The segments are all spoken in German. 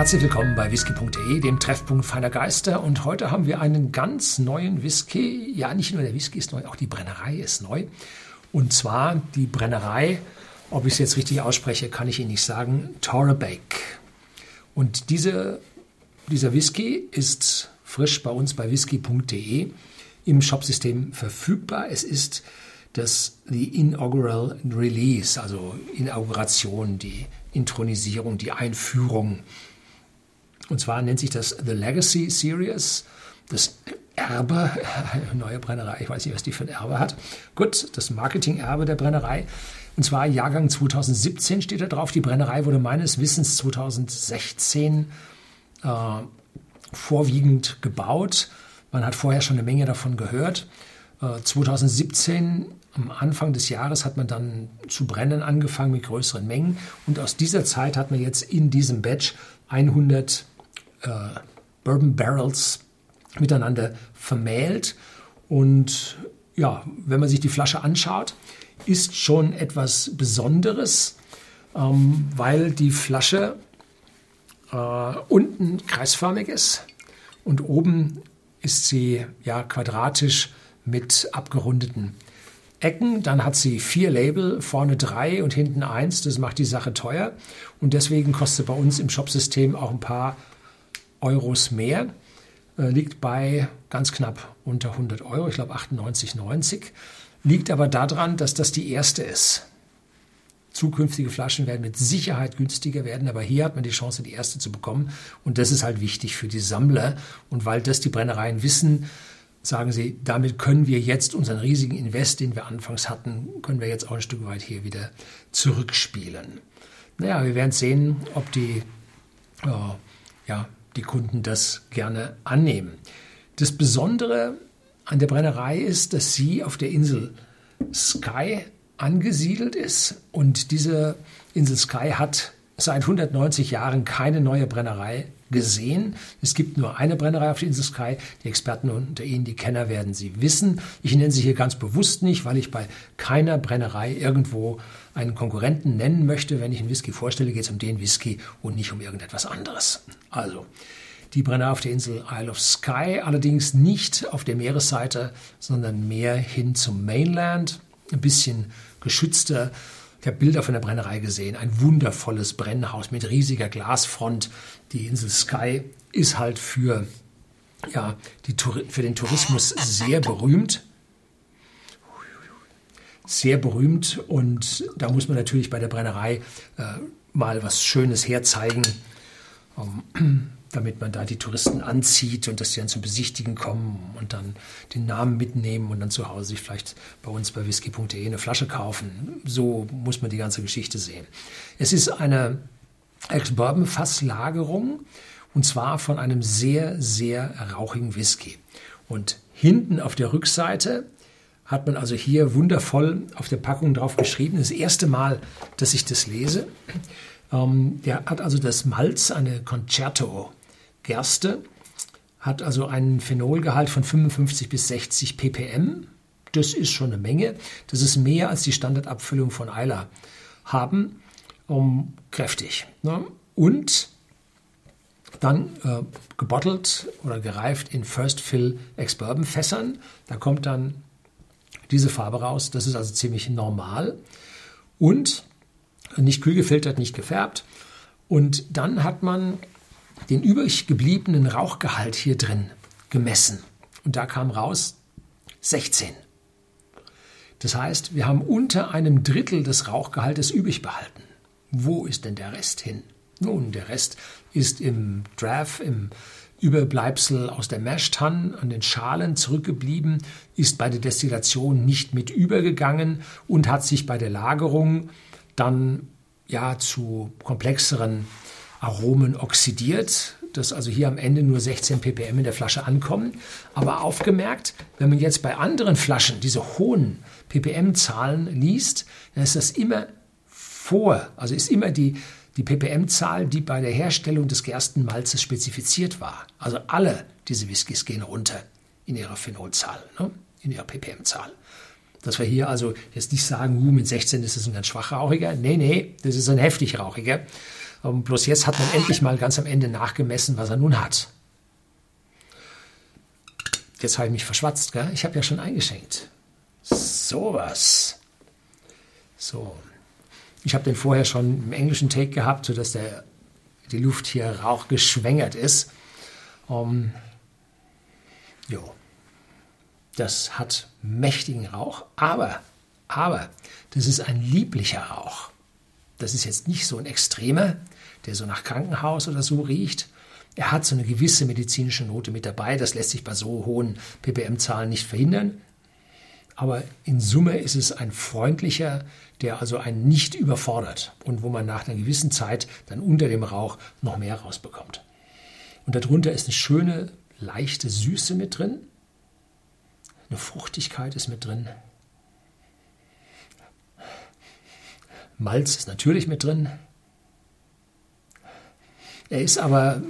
Herzlich willkommen bei whisky.de, dem Treffpunkt feiner Geister. Und heute haben wir einen ganz neuen Whisky. Ja, nicht nur der Whisky ist neu, auch die Brennerei ist neu. Und zwar die Brennerei, ob ich es jetzt richtig ausspreche, kann ich Ihnen nicht sagen, Torabake. Und diese, dieser Whisky ist frisch bei uns bei whisky.de im Shopsystem verfügbar. Es ist das die Inaugural Release, also Inauguration, die Intronisierung, die Einführung und zwar nennt sich das The Legacy Series. Das Erbe, neue Brennerei, ich weiß nicht, was die für ein Erbe hat. Gut, das Marketing-Erbe der Brennerei. Und zwar Jahrgang 2017 steht da drauf. Die Brennerei wurde meines Wissens 2016 äh, vorwiegend gebaut. Man hat vorher schon eine Menge davon gehört. Äh, 2017, am Anfang des Jahres, hat man dann zu brennen angefangen mit größeren Mengen. Und aus dieser Zeit hat man jetzt in diesem Batch 100 äh, Bourbon Barrels miteinander vermählt. Und ja, wenn man sich die Flasche anschaut, ist schon etwas Besonderes, ähm, weil die Flasche äh, unten kreisförmig ist und oben ist sie ja quadratisch mit abgerundeten Ecken. Dann hat sie vier Label, vorne drei und hinten eins. Das macht die Sache teuer. Und deswegen kostet bei uns im Shopsystem auch ein paar Euros mehr, äh, liegt bei ganz knapp unter 100 Euro, ich glaube 98,90. Liegt aber daran, dass das die erste ist. Zukünftige Flaschen werden mit Sicherheit günstiger werden, aber hier hat man die Chance, die erste zu bekommen. Und das ist halt wichtig für die Sammler. Und weil das die Brennereien wissen, sagen sie, damit können wir jetzt unseren riesigen Invest, den wir anfangs hatten, können wir jetzt auch ein Stück weit hier wieder zurückspielen. Naja, wir werden sehen, ob die äh, ja, die Kunden das gerne annehmen. Das Besondere an der Brennerei ist, dass sie auf der Insel Sky angesiedelt ist und diese Insel Sky hat seit 190 Jahren keine neue Brennerei gesehen. Es gibt nur eine Brennerei auf der Insel Sky. Die Experten unter Ihnen, die Kenner, werden sie wissen. Ich nenne sie hier ganz bewusst nicht, weil ich bei keiner Brennerei irgendwo einen Konkurrenten nennen möchte. Wenn ich einen Whisky vorstelle, geht es um den Whisky und nicht um irgendetwas anderes. Also, die Brennerei auf der Insel Isle of Skye, allerdings nicht auf der Meeresseite, sondern mehr hin zum Mainland, ein bisschen geschützter ich habe Bilder von der Brennerei gesehen. Ein wundervolles Brennhaus mit riesiger Glasfront. Die Insel Sky ist halt für, ja, die, für den Tourismus sehr berühmt. Sehr berühmt und da muss man natürlich bei der Brennerei äh, mal was Schönes herzeigen. Ähm, damit man da die Touristen anzieht und dass sie dann zum Besichtigen kommen und dann den Namen mitnehmen und dann zu Hause sich vielleicht bei uns bei whisky.de eine Flasche kaufen. So muss man die ganze Geschichte sehen. Es ist eine Ex-Bourbon-Fasslagerung und zwar von einem sehr, sehr rauchigen Whisky. Und hinten auf der Rückseite hat man also hier wundervoll auf der Packung drauf geschrieben. Das erste Mal, dass ich das lese. Ähm, der hat also das Malz, eine Concerto Gerste hat also einen Phenolgehalt von 55 bis 60 ppm. Das ist schon eine Menge. Das ist mehr als die Standardabfüllung von Eiler haben. Um, kräftig. Ne? Und dann äh, gebottelt oder gereift in First Fill Ex-Bourbon Fässern. Da kommt dann diese Farbe raus. Das ist also ziemlich normal. Und nicht kühl gefiltert, nicht gefärbt. Und dann hat man den übrig gebliebenen Rauchgehalt hier drin gemessen. Und da kam raus 16. Das heißt, wir haben unter einem Drittel des Rauchgehaltes übrig behalten. Wo ist denn der Rest hin? Nun, der Rest ist im Draft, im Überbleibsel aus der Mash-Tun an den Schalen zurückgeblieben, ist bei der Destillation nicht mit übergegangen und hat sich bei der Lagerung dann ja zu komplexeren Aromen oxidiert, dass also hier am Ende nur 16 ppm in der Flasche ankommen. Aber aufgemerkt, wenn man jetzt bei anderen Flaschen diese hohen ppm-Zahlen liest, dann ist das immer vor, also ist immer die, die ppm-Zahl, die bei der Herstellung des Gerstenmalzes spezifiziert war. Also alle diese Whiskys gehen runter in ihrer Phenolzahl, ne? in ihrer ppm-Zahl. Dass wir hier also jetzt nicht sagen, uh, mit 16 ist es ein ganz schwach rauchiger. Nee, nee, das ist ein heftig rauchiger. Ähm, bloß jetzt hat man endlich mal ganz am Ende nachgemessen, was er nun hat. Jetzt habe ich mich verschwatzt, gell? Ich habe ja schon eingeschenkt. Sowas. So. Ich habe den vorher schon im englischen Take gehabt, sodass der, die Luft hier rauchgeschwängert ist. Um, jo. Das hat mächtigen Rauch, aber, aber, das ist ein lieblicher Rauch. Das ist jetzt nicht so ein extremer, der so nach Krankenhaus oder so riecht. Er hat so eine gewisse medizinische Note mit dabei. Das lässt sich bei so hohen ppm-Zahlen nicht verhindern. Aber in Summe ist es ein freundlicher, der also einen nicht überfordert und wo man nach einer gewissen Zeit dann unter dem Rauch noch mehr rausbekommt. Und darunter ist eine schöne, leichte Süße mit drin. Eine Fruchtigkeit ist mit drin. Malz ist natürlich mit drin. Er ist aber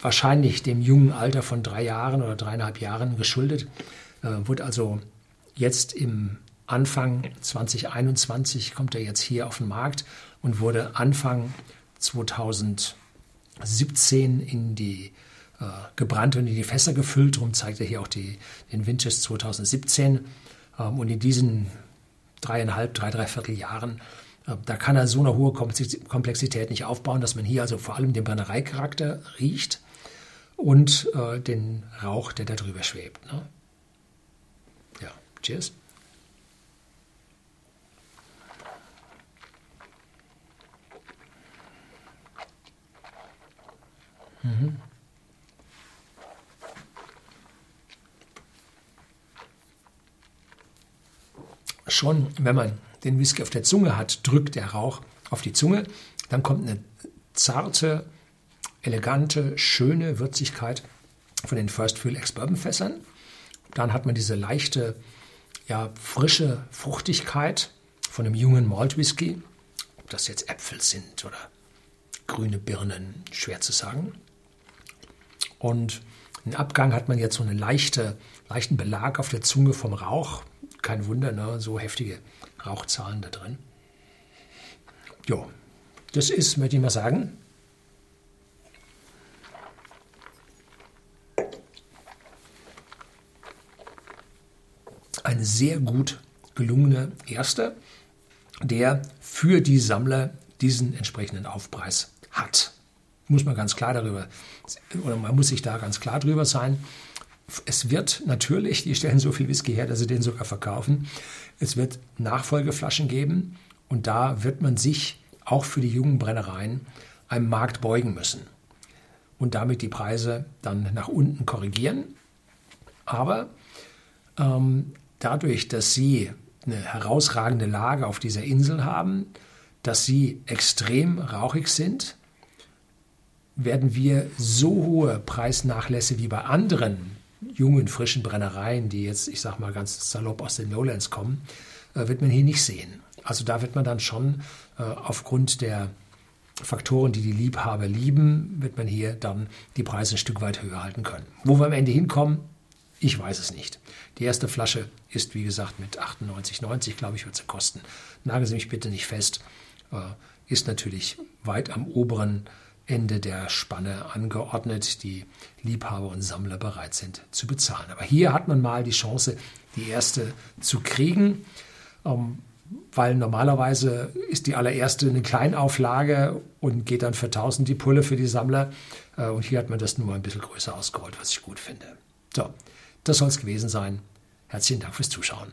wahrscheinlich dem jungen Alter von drei Jahren oder dreieinhalb Jahren geschuldet, äh, wird also jetzt im Anfang 2021 kommt er jetzt hier auf den Markt und wurde Anfang 2017 in die äh, gebrannt und in die Fässer gefüllt. Darum zeigt er hier auch die, den Vintage 2017. Ähm, und in diesen dreieinhalb, drei, dreiviertel Jahren, da kann er so eine hohe Komplexität nicht aufbauen, dass man hier also vor allem den Brennereicharakter riecht und äh, den Rauch, der da drüber schwebt. Ne? Ja, cheers. Mhm. Schon, wenn man den Whisky auf der Zunge hat, drückt der Rauch auf die Zunge. Dann kommt eine zarte, elegante, schöne Würzigkeit von den First Fill Ex Bourbon Fässern. Dann hat man diese leichte, ja, frische Fruchtigkeit von einem jungen Malt Whisky. Ob das jetzt Äpfel sind oder grüne Birnen, schwer zu sagen. Und im Abgang hat man jetzt so einen leichte, leichten Belag auf der Zunge vom Rauch. Kein Wunder, ne? so heftige Rauchzahlen da drin. Jo, das ist, möchte ich mal sagen, ein sehr gut gelungener erster, der für die Sammler diesen entsprechenden Aufpreis hat muss man ganz klar darüber, oder man muss sich da ganz klar drüber sein. Es wird natürlich, die stellen so viel Whisky her, dass sie den sogar verkaufen. Es wird Nachfolgeflaschen geben und da wird man sich auch für die jungen Brennereien einem Markt beugen müssen und damit die Preise dann nach unten korrigieren. Aber ähm, dadurch, dass sie eine herausragende Lage auf dieser Insel haben, dass sie extrem rauchig sind, werden wir so hohe Preisnachlässe wie bei anderen jungen, frischen Brennereien, die jetzt, ich sag mal ganz salopp aus den Lowlands kommen, äh, wird man hier nicht sehen. Also da wird man dann schon äh, aufgrund der Faktoren, die die Liebhaber lieben, wird man hier dann die Preise ein Stück weit höher halten können. Wo wir am Ende hinkommen, ich weiß es nicht. Die erste Flasche ist, wie gesagt, mit 98,90, glaube ich, wird sie kosten. Nageln Sie mich bitte nicht fest. Äh, ist natürlich weit am oberen Ende der Spanne angeordnet, die Liebhaber und Sammler bereit sind zu bezahlen. Aber hier hat man mal die Chance, die erste zu kriegen, ähm, weil normalerweise ist die allererste eine Kleinauflage und geht dann für 1000 die Pulle für die Sammler. Äh, und hier hat man das nur mal ein bisschen größer ausgerollt, was ich gut finde. So, das soll es gewesen sein. Herzlichen Dank fürs Zuschauen.